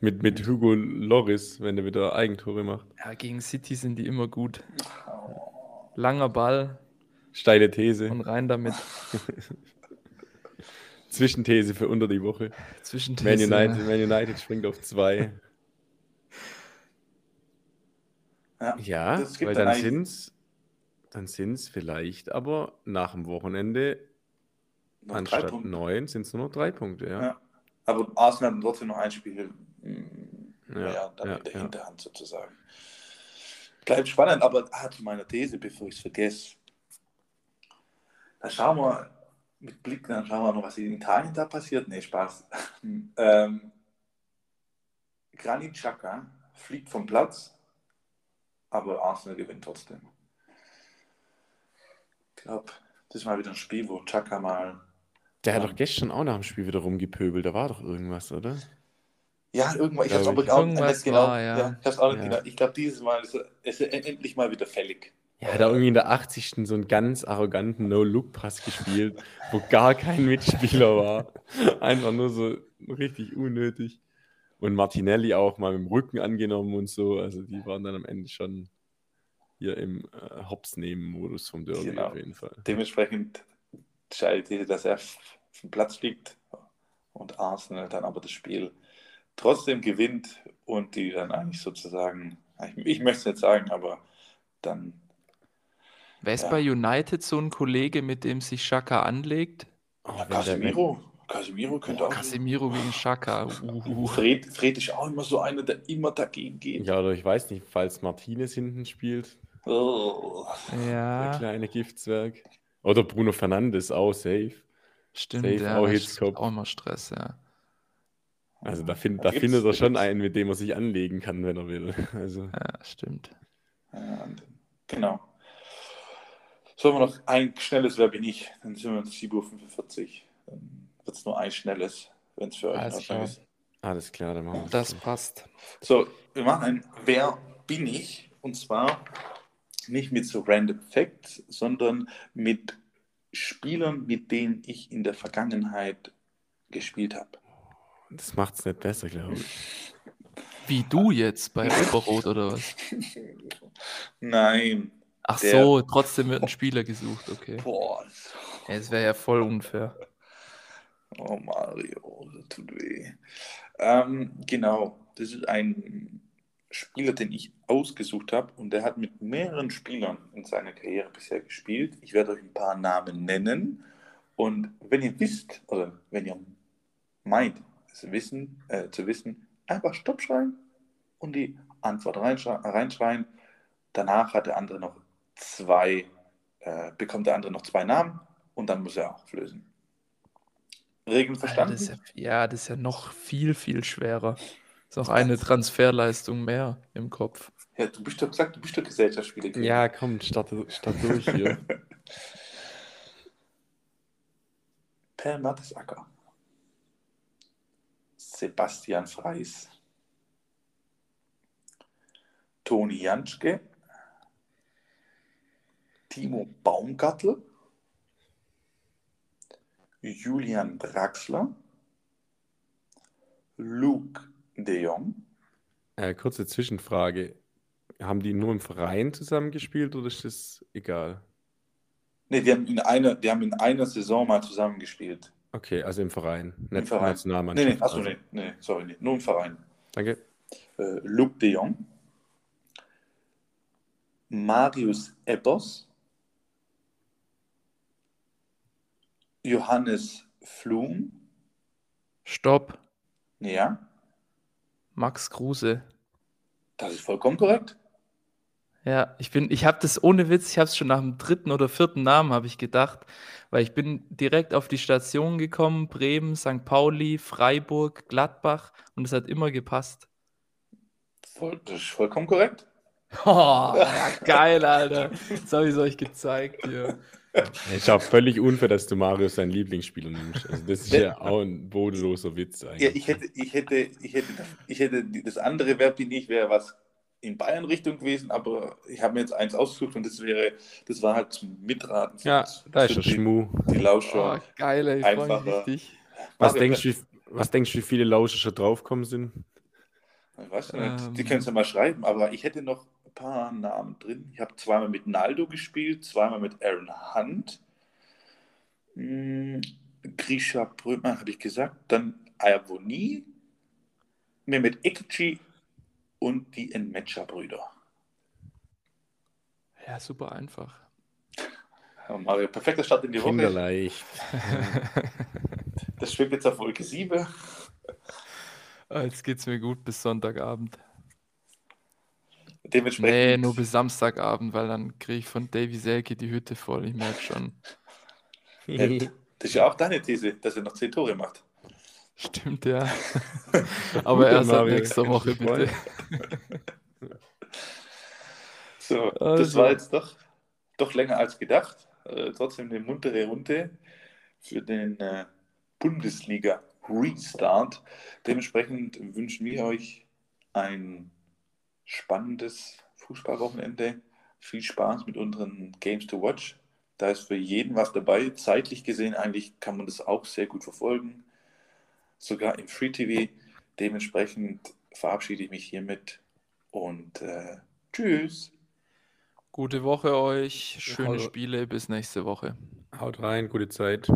mit, mit Hugo Loris, wenn er wieder Eigentore macht. Ja, gegen City sind die immer gut. Langer Ball Steile These. und rein damit. Zwischenthese für unter die Woche. Zwischen Man United, Man United springt auf 2. ja. Ja, weil dann dann sind's vielleicht aber nach dem Wochenende Noch anstatt. 9 sind es nur noch drei Punkte. Ja. Ja. Aber Arsenal hat trotzdem noch ein Spiel Ja, ja, dann ja, in der ja. Hinterhand sozusagen. Bleibt spannend, aber ah, zu meiner These, bevor ich es vergesse. Da schauen wir mit Blick, dann schauen wir noch, was in Italien da passiert. Nee, Spaß. ähm, Granit Xhaka fliegt vom Platz, aber Arsenal gewinnt trotzdem. glaube, das ist mal wieder ein Spiel, wo Chaka mal. Der hat Ja. doch gestern auch nach dem Spiel wieder rumgepöbelt. Da war doch irgendwas, oder? Ja, irgendwann, ich aber ich. auch Irgendwas nicht genau. war, ja. ja. ich hab's auch Ja. genau. Ich glaube, dieses Mal ist er, er endlich mal wieder fällig. Ja, hat er irgendwie in der 80. so einen ganz arroganten No-Look-Pass gespielt, wo gar kein Mitspieler war. Einfach nur so richtig unnötig. Und Martinelli auch mal mit dem Rücken angenommen und so. Also die waren dann am Ende schon hier im äh, Hops-Nehmen-Modus vom Derby Genau. auf jeden Fall. Dementsprechend scheidet die, dass er vom Platz fliegt und Arsenal dann aber das Spiel trotzdem gewinnt und die dann eigentlich sozusagen, ich, ich möchte es nicht sagen, aber dann Wer ist Ja. bei United so ein Kollege, mit dem sich Xhaka anlegt? Oh, Casemiro, Casemiro könnte auch. Casemiro gegen. Uh. Fred, Fred ist auch immer so einer, der immer dagegen geht. Ja, oder ich weiß nicht, falls Martinez hinten spielt, Oh. der Ja, kleine Giftswerk. Oder Bruno Fernandes auch safe. stimmt. Safe, Ja, auch Hitzkopf. ist auch immer Stress, ja. Also da, find, Da da findet er schon gibt's- einen, mit dem er sich anlegen kann, wenn er will. Also Ja, stimmt. Ja, genau. Sollen wir noch ein schnelles Wer bin ich? Dann sind wir uns 7.45 Uhr. Wird es nur ein schnelles, wenn es für euch Alles klar. ist. alles klar, dann machen wir Das so. passt. So, wir machen ein Wer bin ich? Und zwar nicht mit so random Facts, sondern mit Spielern, mit denen ich in der Vergangenheit gespielt habe. Das macht es nicht besser, glaube ich. Wie du jetzt bei Oberrot oder was? Nein. Ach Der- so, trotzdem wird ein Spieler gesucht, okay. Boah. Ja, Das wäre ja voll unfair. Oh Mario, das tut weh. Ähm, genau, das ist ein Spieler, den ich ausgesucht habe und der hat mit mehreren Spielern in seiner Karriere bisher gespielt. Ich werde euch ein paar Namen nennen und wenn ihr wisst oder wenn ihr meint, es wissen, äh, zu wissen, einfach Stopp schreien und die Antwort reinschre reinschreien. Danach hat der andere noch zwei, äh, bekommt der andere noch zwei Namen und dann muss er auflösen. Regeln Alter, verstanden? das ist ja, ja, das ist ja noch viel, viel schwerer. Ist auch eine Transferleistung mehr im Kopf. Ja, du bist doch gesagt, du bist doch Gesellschaftsspieler. Ja, komm, start, start durch hier. Per Mertesacker. Sebastian Freis. Toni Janschke. Timo Baumgartel. Julian Draxler. Luke de Jong. äh, kurze Zwischenfrage. Haben die nur im Verein zusammengespielt oder ist das egal? Ne, die haben in einer, die haben in einer Saison mal zusammengespielt. Okay, also im Verein, Im nicht Verein. Nee, Nationalmannschaft. nee, achso, also. nee, nee, sorry, nee, nur im Verein. Danke. äh, Luc de Jong, Marius Ebbers, Johannes Flum, Stopp. ja, Max Kruse. das ist vollkommen korrekt. Ja, ich bin, ich habe das ohne Witz, ich habe es schon nach dem dritten oder vierten Namen habe ich gedacht, weil ich bin direkt auf die Station gekommen, Bremen, St. Pauli, Freiburg, Gladbach und es hat immer gepasst. Voll, das ist vollkommen korrekt. Oh, geil, Alter. Das habe ich euch gezeigt hier. Ich auch völlig unfair, dass du Marius seinen Lieblingsspieler nimmst. Also das ist ja auch ein bodenloser Witz Ja, eigentlich. ich hätte, ich hätte, ich hätte, ich hätte das andere Verb, bin ich, wäre was in Bayern-Richtung gewesen, aber ich habe mir jetzt eins ausgesucht und das wäre, das war halt zum Mitraten. ja, da ist der die, Schmu. die Lauscher. Oh, geil, ey, ich freue mich Einfacher. richtig. Was Mario, denkst, du, wie- was denkst du, wie viele Lauscher schon draufkommen sind? Ich weiß nicht, Ähm. die können es ja mal schreiben, aber ich hätte noch paar Namen drin. Ich habe zweimal mit Naldo gespielt, zweimal mit Aaron Hunt. Hm, Grisha Brömer habe ich gesagt, dann Ayavoni, Mehmet Ekci und die Enmetscher-Brüder. Ja, super einfach. Ja, Mario, perfekter Start in die Woche. Kinderleicht. Das schwebt jetzt auf Wolke 7. Ah, Jetzt geht's mir gut bis Sonntagabend. Dementsprechend. Nee, nur bis Samstagabend, weil dann kriege ich von Davy Selke die Hütte voll. Ich merke schon. Ja, das ist ja auch deine These, dass er noch 10 Tore macht. Stimmt, ja. Aber erst ab nächster Woche, bitte. So, das Also. war jetzt doch, doch länger als gedacht. äh, trotzdem eine muntere Runde für den äh, Bundesliga Restart. Dementsprechend wünschen wir euch ein spannendes Fußballwochenende. Viel Spaß mit unseren Games to Watch. Da ist für jeden was dabei. Zeitlich gesehen eigentlich kann man das auch sehr gut verfolgen. Sogar im Free TV. Dementsprechend verabschiede ich mich hiermit und äh, tschüss. Gute Woche euch, schöne Spiele, bis nächste Woche. Haut rein, gute Zeit.